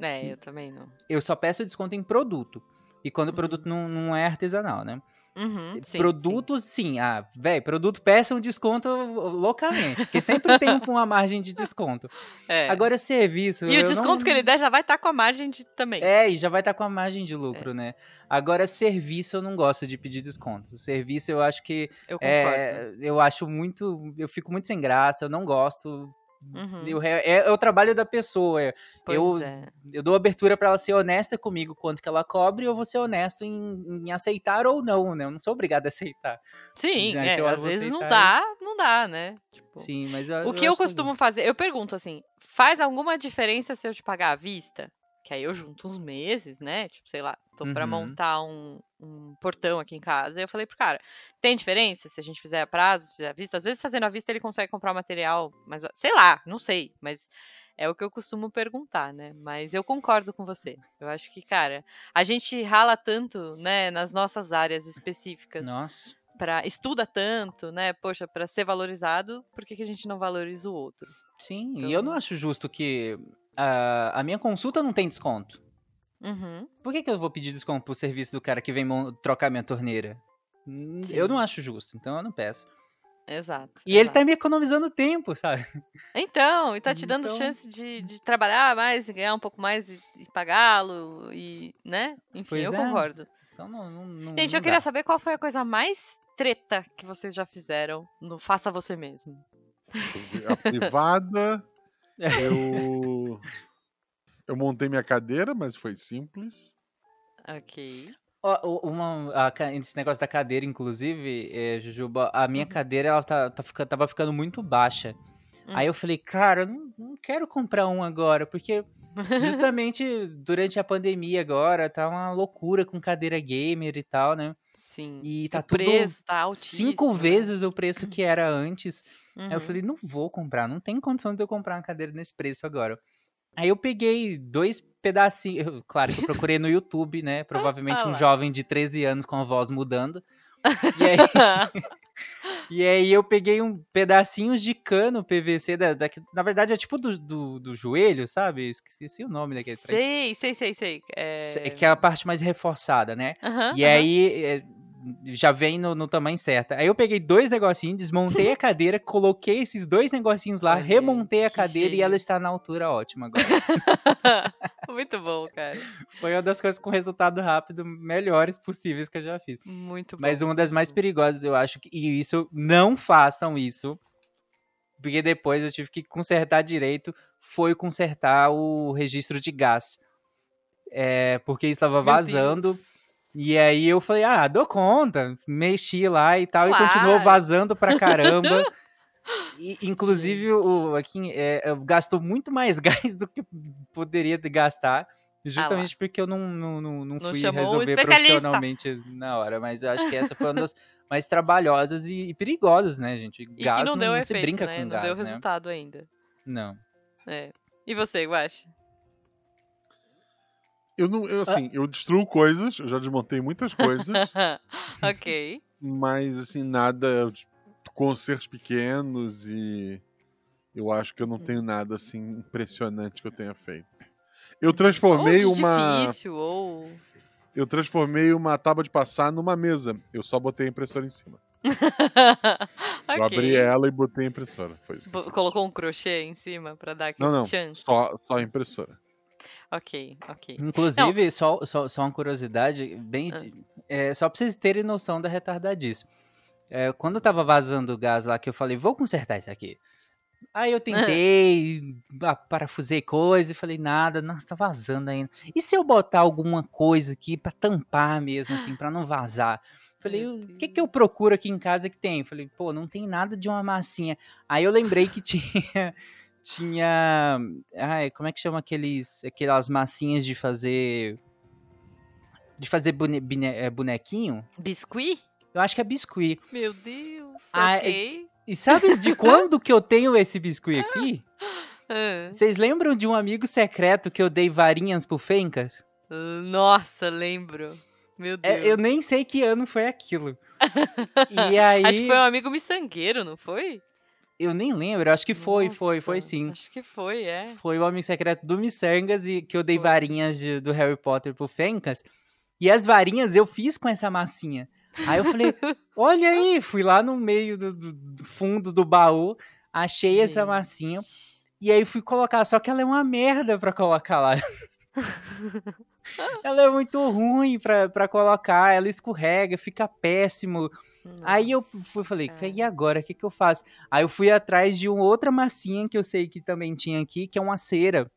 É, eu também não. Eu só peço desconto em produto. E quando o Uhum. produto não, não é artesanal, né? Uhum, sim, Produtos, sim. Ah, velho, produto peça um desconto loucamente. Porque sempre tem uma margem de desconto. sim. É. Agora, serviço. E o desconto não- que ele der já vai estar com a margem de também. É, e já vai estar com a margem de lucro, né? Agora, serviço eu não gosto de pedir desconto. Serviço eu acho que. eu concordo. É, eu acho muito. Eu fico muito sem graça, eu não gosto. Uhum, Eu, é, é o trabalho da pessoa. é- eu- é. Eu dou abertura pra ela ser honesta comigo quanto que ela cobre, eu vou ser honesto em, em aceitar ou não, né? Eu não sou obrigado a aceitar. Sim, Já, é, eu às vezes não dá, não dá, né? Tipo, Sim, mas eu, o que eu legal. costumo fazer, eu pergunto assim, faz alguma diferença se eu te pagar à vista? Que aí eu junto uns meses, né? Tipo, sei lá, pra Uhum. montar um, um portão aqui em casa. E eu falei pro cara, tem diferença se a gente fizer a prazo, se fizer à vista? Às vezes fazendo à vista ele consegue comprar o material, mas sei lá, não sei. Mas é o que eu costumo perguntar, né? Mas eu concordo com você. Eu acho que, cara, a gente rala tanto, né, nas nossas áreas específicas Nossa. para estuda tanto, né? Poxa, para ser valorizado, por que, que a gente não valoriza o outro? Sim, Então- e eu não acho justo que a, a minha consulta não tem desconto. Uhum. Por que, que eu vou pedir desconto pro serviço do cara que vem trocar minha torneira? Hum, Eu Sim. não acho justo, então eu não peço. Exato. E ele exato. tá me economizando tempo, sabe? Então, e tá te dando Então- chance de, de trabalhar mais e ganhar um pouco mais e, e pagá-lo e, né? Enfim, Pois eu é. concordo. Então não. não, não Gente, não eu queria saber qual foi a coisa mais treta que vocês já fizeram no Faça Você Mesmo. Eu. A privada, eu. Eu montei minha cadeira, mas foi simples. Ok. O- uma, a esse negócio da cadeira, inclusive, é, Jujuba, a minha Uhum. cadeira ela tá, tá fica- tava ficando muito baixa. Hum. Aí eu falei, cara, eu não, não quero comprar um agora, porque justamente durante a pandemia agora tá uma loucura com cadeira gamer e tal, né? Sim. E o tá tudo preço tá altíssimo. cinco né? vezes o preço que era antes. Aí eu Uhum. falei, não vou comprar, não tem condição de eu comprar uma cadeira nesse preço agora. Aí eu peguei dois pedacinhos, claro que eu procurei no YouTube, né? Provavelmente Ah um lá. jovem de 13 anos com a voz mudando. E aí, e aí eu peguei um pedacinhos de cano PVC, da, da- na verdade é tipo do, do, do joelho, sabe? Esqueci o nome daquele trem. sei, sei, sei, sei. É... Que é a parte mais reforçada, né? Aham, E aham. aí, é, já vem no, no tamanho certo. Aí eu peguei dois negocinhos, desmontei a cadeira, coloquei esses dois negocinhos lá, Olha, remontei a cadeira e gênio. ela está na altura ótima agora. Muito bom, cara. Foi uma das coisas com resultado rápido melhores possíveis que eu já fiz. Muito bom. Mas uma das mais perigosas, eu acho que. E isso, não façam isso. Porque depois eu tive que consertar direito. Foi consertar o registro de gás. É, porque estava vazando. Deus. E aí eu falei, ah, dou conta. Mexi lá e tal. E continuou Claro. vazando pra caramba. E, inclusive, o, aqui é, gastou muito mais gás do que poderia de gastar. Justamente porque eu não, não, não, não Não fui resolver profissionalmente na hora. Mas eu acho que essa foi uma das mais trabalhosas e, e perigosas, né, gente? E Gás que não deu se efeito, brinca né? com não gás, deu né? resultado ainda. Não. É. E você, Guache? Eu não, eu, assim, eu destruo coisas, eu já desmontei muitas coisas, ok. mas assim, nada de concertos pequenos e eu acho que eu não tenho nada assim impressionante que eu tenha feito. Eu transformei ou uma difícil, ou... eu transformei uma tábua de passar numa mesa. Eu só botei a impressora em cima. Eu abri ela e botei a impressora. Foi isso. Colocou um crochê em cima pra dar aquele Não, não. chance? Só, só a impressora. Ok, ok. Inclusive, só, só, só uma curiosidade, bem, Ah. é, só pra vocês terem noção da retardadice. É, quando tava vazando o gás lá, que eu falei, vou consertar isso aqui. Aí eu tentei, ah, parafusei coisa e falei, nada, nossa, tá vazando ainda. E se eu botar alguma coisa aqui pra tampar mesmo, assim, pra não vazar? Falei, o que que eu procuro aqui em casa que tem? Falei, pô, não tem nada de uma massinha. Aí eu lembrei que tinha, tinha, ai, como é que chama aqueles, aquelas massinhas de fazer, de fazer bone- bine- é, bonequinho? Biscuit? Eu acho que é biscuit. Meu Deus, Ah, ok. E sabe de quando que eu tenho esse biscuit aqui? Ah, Vocês lembram de um amigo secreto que eu dei varinhas pro Fencas? Nossa, lembro. Meu Deus. É, eu nem sei que ano foi aquilo. E aí, Acho que foi um amigo miçangueiro, não foi? Eu nem lembro, acho que foi, foi, foi Nossa, sim. Acho que foi, é. Foi o amigo secreto do Missangas e que eu dei Foi. varinhas de- do Harry Potter pro Fencas. E as varinhas eu fiz com essa massinha. Aí eu falei, olha aí, fui lá no meio do, do- do fundo do baú, achei essa Gente. massinha. E aí fui colocar, só que ela é uma merda pra colocar lá. ela é muito ruim pra, pra colocar, ela escorrega, fica péssimo. Aí eu fui, falei, cara. e agora, o que que eu faço? Aí eu fui atrás de uma outra massinha que eu sei que também tinha aqui, que é uma cera.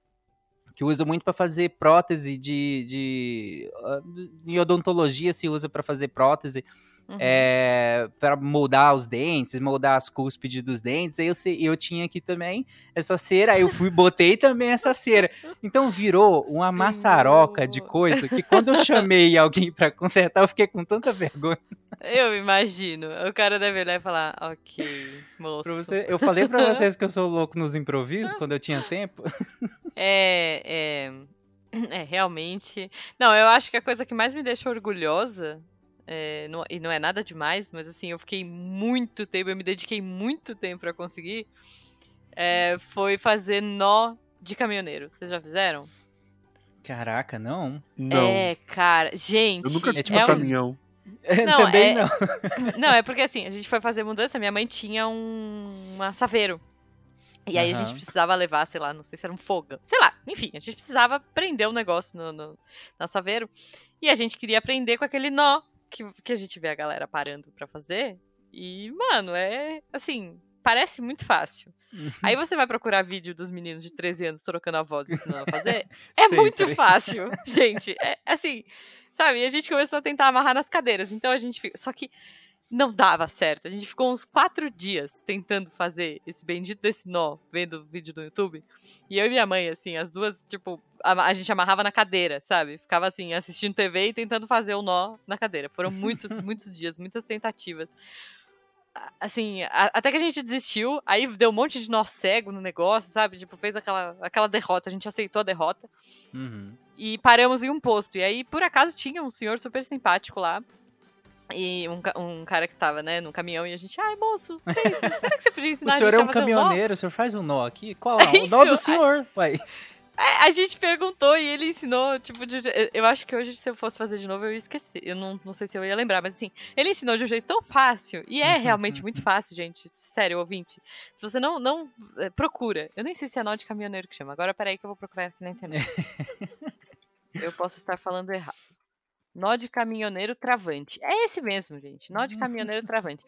Que usa muito pra fazer prótese de, de. ah, Em odontologia se usa pra fazer prótese Uhum. é, para moldar os dentes, moldar as cúspides dos dentes. Aí eu, eu tinha aqui também essa cera, aí eu fui botei também essa cera. Então virou uma Senhor. maçaroca de coisa que quando eu chamei alguém pra consertar, eu fiquei com tanta vergonha. Eu imagino. O cara deve olhar e falar, ok, moço. Você, eu falei pra vocês que eu sou louco nos improvisos quando eu tinha tempo. É, é, é, realmente. Não, eu acho que a coisa que mais me deixa orgulhosa, é, não- e não é nada demais, mas assim, eu fiquei muito tempo, eu me dediquei muito tempo pra conseguir, é, foi fazer nó de caminhoneiro. Vocês já fizeram? Caraca, não. Não. É, cara, gente. eu nunca tive tipo um é um- caminhão. Não, Também é- não. Não, é porque assim, a gente foi fazer mudança, minha mãe tinha um uma saveiro. E aí a gente precisava levar, sei lá, não sei se era um fogão. Sei lá, enfim, a gente precisava prender o negócio no, no, na saveiro. E a gente queria aprender com aquele nó que, que a gente vê a galera parando pra fazer. E, mano, é assim, parece muito fácil. Aí você vai procurar vídeo dos meninos de 13 anos trocando a voz e ensinando a fazer. É muito fácil, gente. É assim, sabe? E a gente começou a tentar amarrar nas cadeiras. Então a gente fica. Só que não dava certo. A gente ficou uns quatro dias tentando fazer esse bendito desse nó, vendo vídeo no YouTube. E eu e minha mãe, assim, as duas, tipo, a, a gente amarrava na cadeira, sabe? Ficava assim, assistindo TV e tentando fazer o nó na cadeira. Foram muitos, muitos dias, muitas tentativas. Assim, a- até que a gente desistiu, aí deu um monte de nó cego no negócio, sabe? Tipo, fez aquela, aquela derrota, a gente aceitou a derrota Uhum. e paramos em um posto. E aí, por acaso, tinha um senhor super simpático lá. E um, um cara que tava, né, no caminhão, e a gente, ai, moço, sei, será que você podia O ensinar senhor a é um a fazer um nó?" caminhoneiro, o senhor faz um nó aqui? Qual É é? O nó do senhor. Ué. É, a gente perguntou e ele ensinou, tipo, de, eu acho que hoje, se eu fosse fazer de novo, eu ia esquecer. Eu não, não sei se eu ia lembrar, mas assim, ele ensinou de um jeito tão fácil. E é realmente muito fácil, gente. Sério, ouvinte. Se você não, não é, procura. Eu nem sei se é nó de caminhoneiro que chama. Agora, peraí que eu vou procurar aqui na internet. eu posso estar falando errado. Nó de caminhoneiro travante. É esse mesmo, gente. Nó de caminhoneiro travante.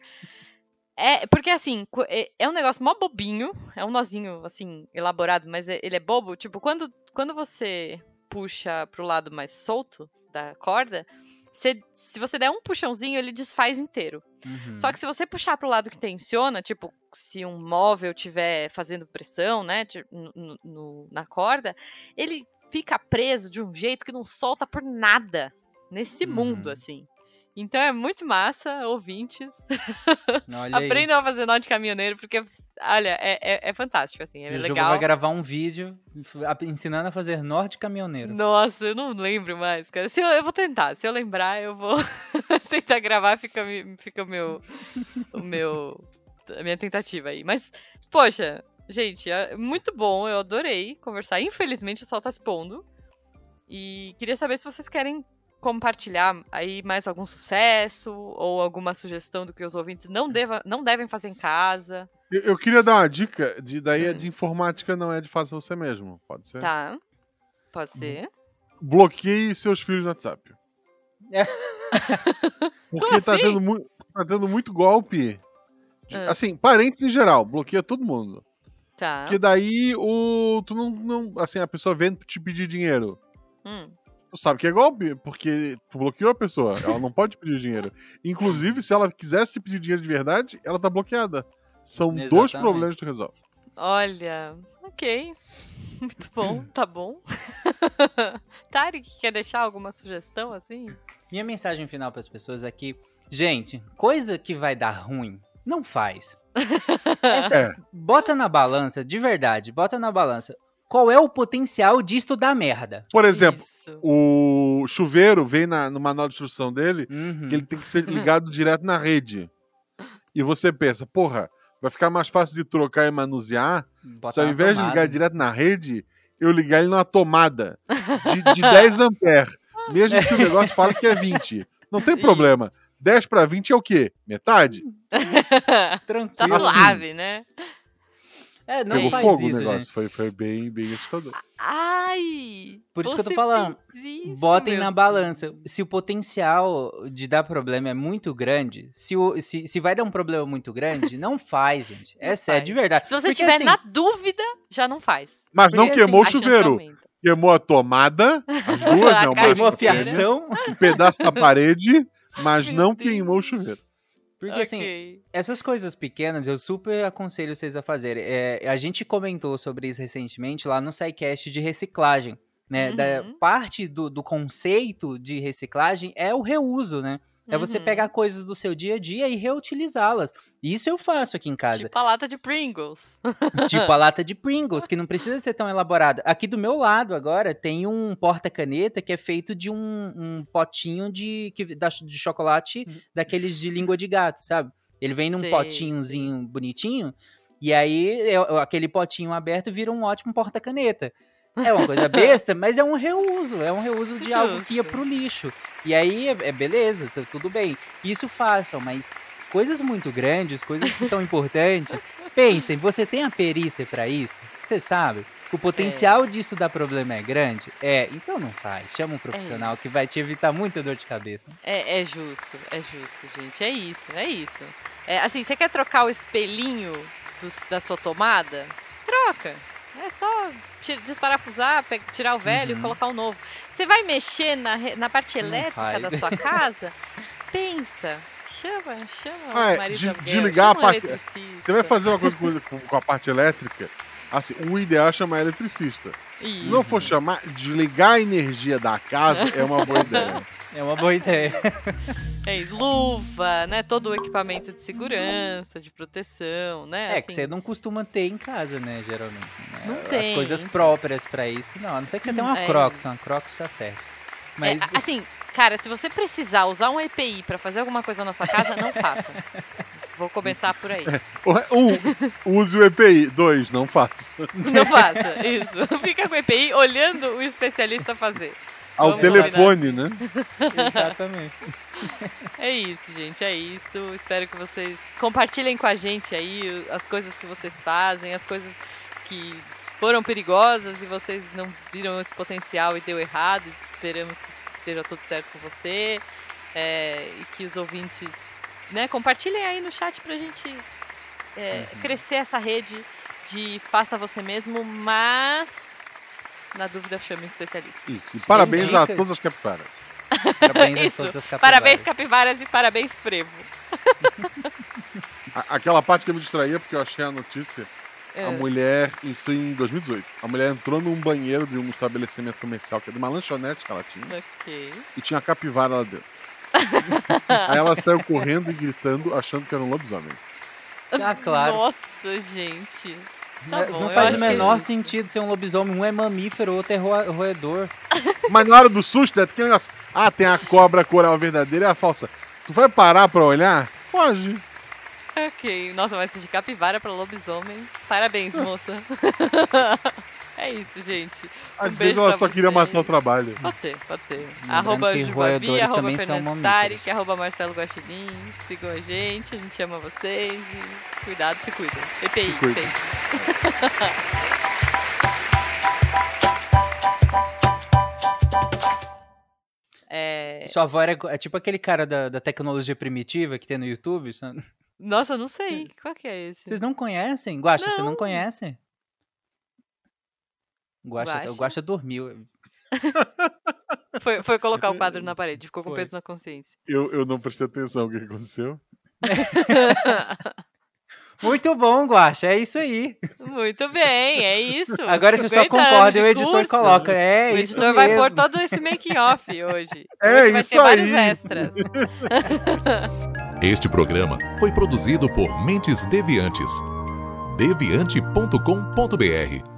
É, porque assim, é, é um negócio mó bobinho, é um nozinho, assim, elaborado, mas é, ele é bobo. Tipo, quando, quando você puxa pro lado mais solto da corda, você, se você der um puxãozinho, ele desfaz inteiro. Uhum. Só que se você puxar pro lado que tensiona, tipo, se um móvel tiver fazendo pressão, né, no, no, na corda, ele fica preso de um jeito que não solta por nada nesse uhum. mundo, assim. Então é muito massa, ouvintes. Aprendam a fazer nó de caminhoneiro, porque, olha, é, é, é fantástico, assim, é o legal. Jogo vai gravar um vídeo ensinando a fazer nó de caminhoneiro. Nossa, eu não lembro mais, cara. Se eu, eu vou tentar, se eu lembrar, eu vou tentar gravar, fica, fica o meu, o meu, a minha tentativa aí. Mas, poxa, gente, é muito bom, eu adorei conversar. Infelizmente o sol tá expondo. E queria saber se vocês querem compartilhar aí mais algum sucesso ou alguma sugestão do que os ouvintes não, deva, não devem fazer em casa. Eu, eu queria dar uma dica, de, daí hum. de informática não é de fazer você mesmo, pode ser? Tá, pode ser. Bloqueie seus filhos no WhatsApp. Porque tá, assim? tendo muito, tá tendo muito golpe. De, hum. Assim, parentes em geral, bloqueia todo mundo. Tá. Que daí o. Tu não, não. Assim, a pessoa vem te pedir dinheiro. Hum. Sabe que é golpe, porque tu bloqueou a pessoa. Ela não pode pedir dinheiro. Inclusive, se ela quisesse pedir dinheiro de verdade, ela tá bloqueada. São Exatamente. dois problemas que tu resolve. Olha, ok. Muito bom, tá bom. Tarek, quer deixar alguma sugestão assim? Minha mensagem final para as pessoas é que, gente, coisa que vai dar ruim, não faz. Essa, é. Bota na balança, de verdade, bota na balança qual é o potencial disto dar merda. Por exemplo, Isso. o chuveiro vem na, no manual de instrução dele uhum. que ele tem que ser ligado direto na rede. E você pensa, porra, vai ficar mais fácil de trocar e manusear Bota se ao invés tomada. de ligar direto na rede, eu ligar ele numa tomada de, de 10 amperes. Mesmo que o negócio fale que é 20. Não tem problema. 10 para 20 é o quê? Metade? Tranquilo. Tá suave, assim, né? É, não Pegou faz fogo isso, o negócio. Foi, foi bem, bem assustador. Ai! Por isso que eu tô falando. Isso, botem na balança. Se o potencial de dar problema é muito grande, se, o, se, se vai dar um problema muito grande, não faz, gente. Essa é de verdade. Se você estiver assim, na dúvida, já não faz. Mas não queimou assim, o chuveiro. Queimou a tomada, as duas, não. Queimou a fiação. Um pedaço da parede, mas não queimou o chuveiro. Porque assim, okay. assim, essas coisas pequenas eu super aconselho vocês a fazerem. É, a gente comentou sobre isso recentemente lá no SciCast de reciclagem. Né? Uhum. Da, parte do, do conceito de reciclagem é o reuso, né? É você uhum. pegar coisas do seu dia a dia e reutilizá-las. Isso eu faço aqui em casa. Tipo a lata de Pringles. tipo a lata de Pringles, que não precisa ser tão elaborada. Aqui do meu lado agora tem um porta-caneta que é feito de um, um potinho de, que, de chocolate uhum. daqueles de língua de gato, sabe? Ele vem num sei, potinhozinho sei. bonitinho. E aí, aquele potinho aberto vira um ótimo porta-caneta. É uma coisa besta, mas é um reuso. É um reuso de Justo. algo que ia pro lixo. E aí é, é beleza, tá tudo bem. Isso façam, mas coisas muito grandes, coisas que são importantes. Pensem, você tem a perícia para isso? Você sabe? O potencial é. disso dar problema é grande? É, então não faz. Chama um profissional é que vai te evitar muita dor de cabeça. É, é justo, é justo, gente. É isso, é isso. É, assim, você quer trocar o espelhinho do, da sua tomada? Troca. É só desparafusar, tirar o velho uhum. e colocar o novo. Você vai mexer na, na parte elétrica da sua casa? Pensa. Chama, chama ah, é, de, desligar a parte. Você vai fazer uma coisa com, com, a parte elétrica. Assim, o ideal é chamar eletricista. Isso. Se não for chamar, desligar a energia da casa é uma boa ideia. É uma boa ideia. É, luva, né? Todo o equipamento de segurança, de proteção, né? É assim... que você não costuma ter em casa, né? Geralmente. Né? Não tem. As coisas próprias para isso, não. A não ser que você tenha uma é Crocs, uma Crocs já serve. Mas... É, assim, cara, se você precisar usar um EPI para fazer alguma coisa na sua casa, não faça. Vou começar por aí. Um, use o EPI. Dois, não faça. Não faça, isso. Fica com o EPI olhando o especialista fazer. Ao Vamos telefone, né? Exatamente. É isso, gente, é isso. Espero que vocês compartilhem com a gente aí as coisas que vocês fazem, as coisas que foram perigosas e vocês não viram esse potencial e deu errado. Esperamos que esteja tudo certo com você é, e que os ouvintes né, compartilhem aí no chat pra gente é, Uhum. crescer essa rede de faça você mesmo, mas na dúvida chame um especialista. Isso. E parabéns a todas as capivaras. Parabéns a Isso. todas as capivaras. Parabéns, capivaras, e parabéns, frevo. A- Aquela parte que eu me distraía porque eu achei a notícia. A É. mulher, isso em 2018. A mulher entrou num banheiro de um estabelecimento comercial, que é de uma lanchonete que ela tinha, Ok. e tinha capivara lá dentro. Aí ela saiu correndo e gritando, achando que era um lobisomem. Ah, claro. Nossa, gente. Tá Não- bom, não faz o que é menor justo. sentido ser um lobisomem. Um é mamífero, o outro é roa- roedor. Mas na hora do susto, é aquele negócio. Ah, tem a cobra coral verdadeira e a falsa. Tu vai parar pra olhar? Foge. Ok. Nossa, mas de capivara pra lobisomem. Parabéns, moça. é isso, gente. Às Um vezes beijo ela só queria matar o trabalho. Pode ser, pode ser. Lembrando arroba que Jubavi, arroba Fernandes mamíferos. Tarek, arroba Marcelo Guaxinim. Sigam a gente, a gente ama vocês e cuidado, se cuidem. EPI, Se sempre. É... Sua avó era é tipo aquele cara da, da tecnologia primitiva que tem no YouTube. sabe? Nossa, eu não sei. Qual que é esse? Vocês não conhecem? Guaxa, você Não. não conhece? Guaxa, Guaxa? o Guaxa dormiu. Foi, foi colocar o quadro na parede, ficou com Foi. peso na consciência. Eu, eu não prestei atenção o que aconteceu. Muito bom, Guaxa, é isso aí. Muito bem, é isso. Agora você só 50 anos concorda e o editor curso. coloca. É, o isso editor vai pôr todo esse making off hoje. É Hoje vai isso ter vários aí. extras. Este programa foi produzido por Mentes Deviantes. deviante.com.br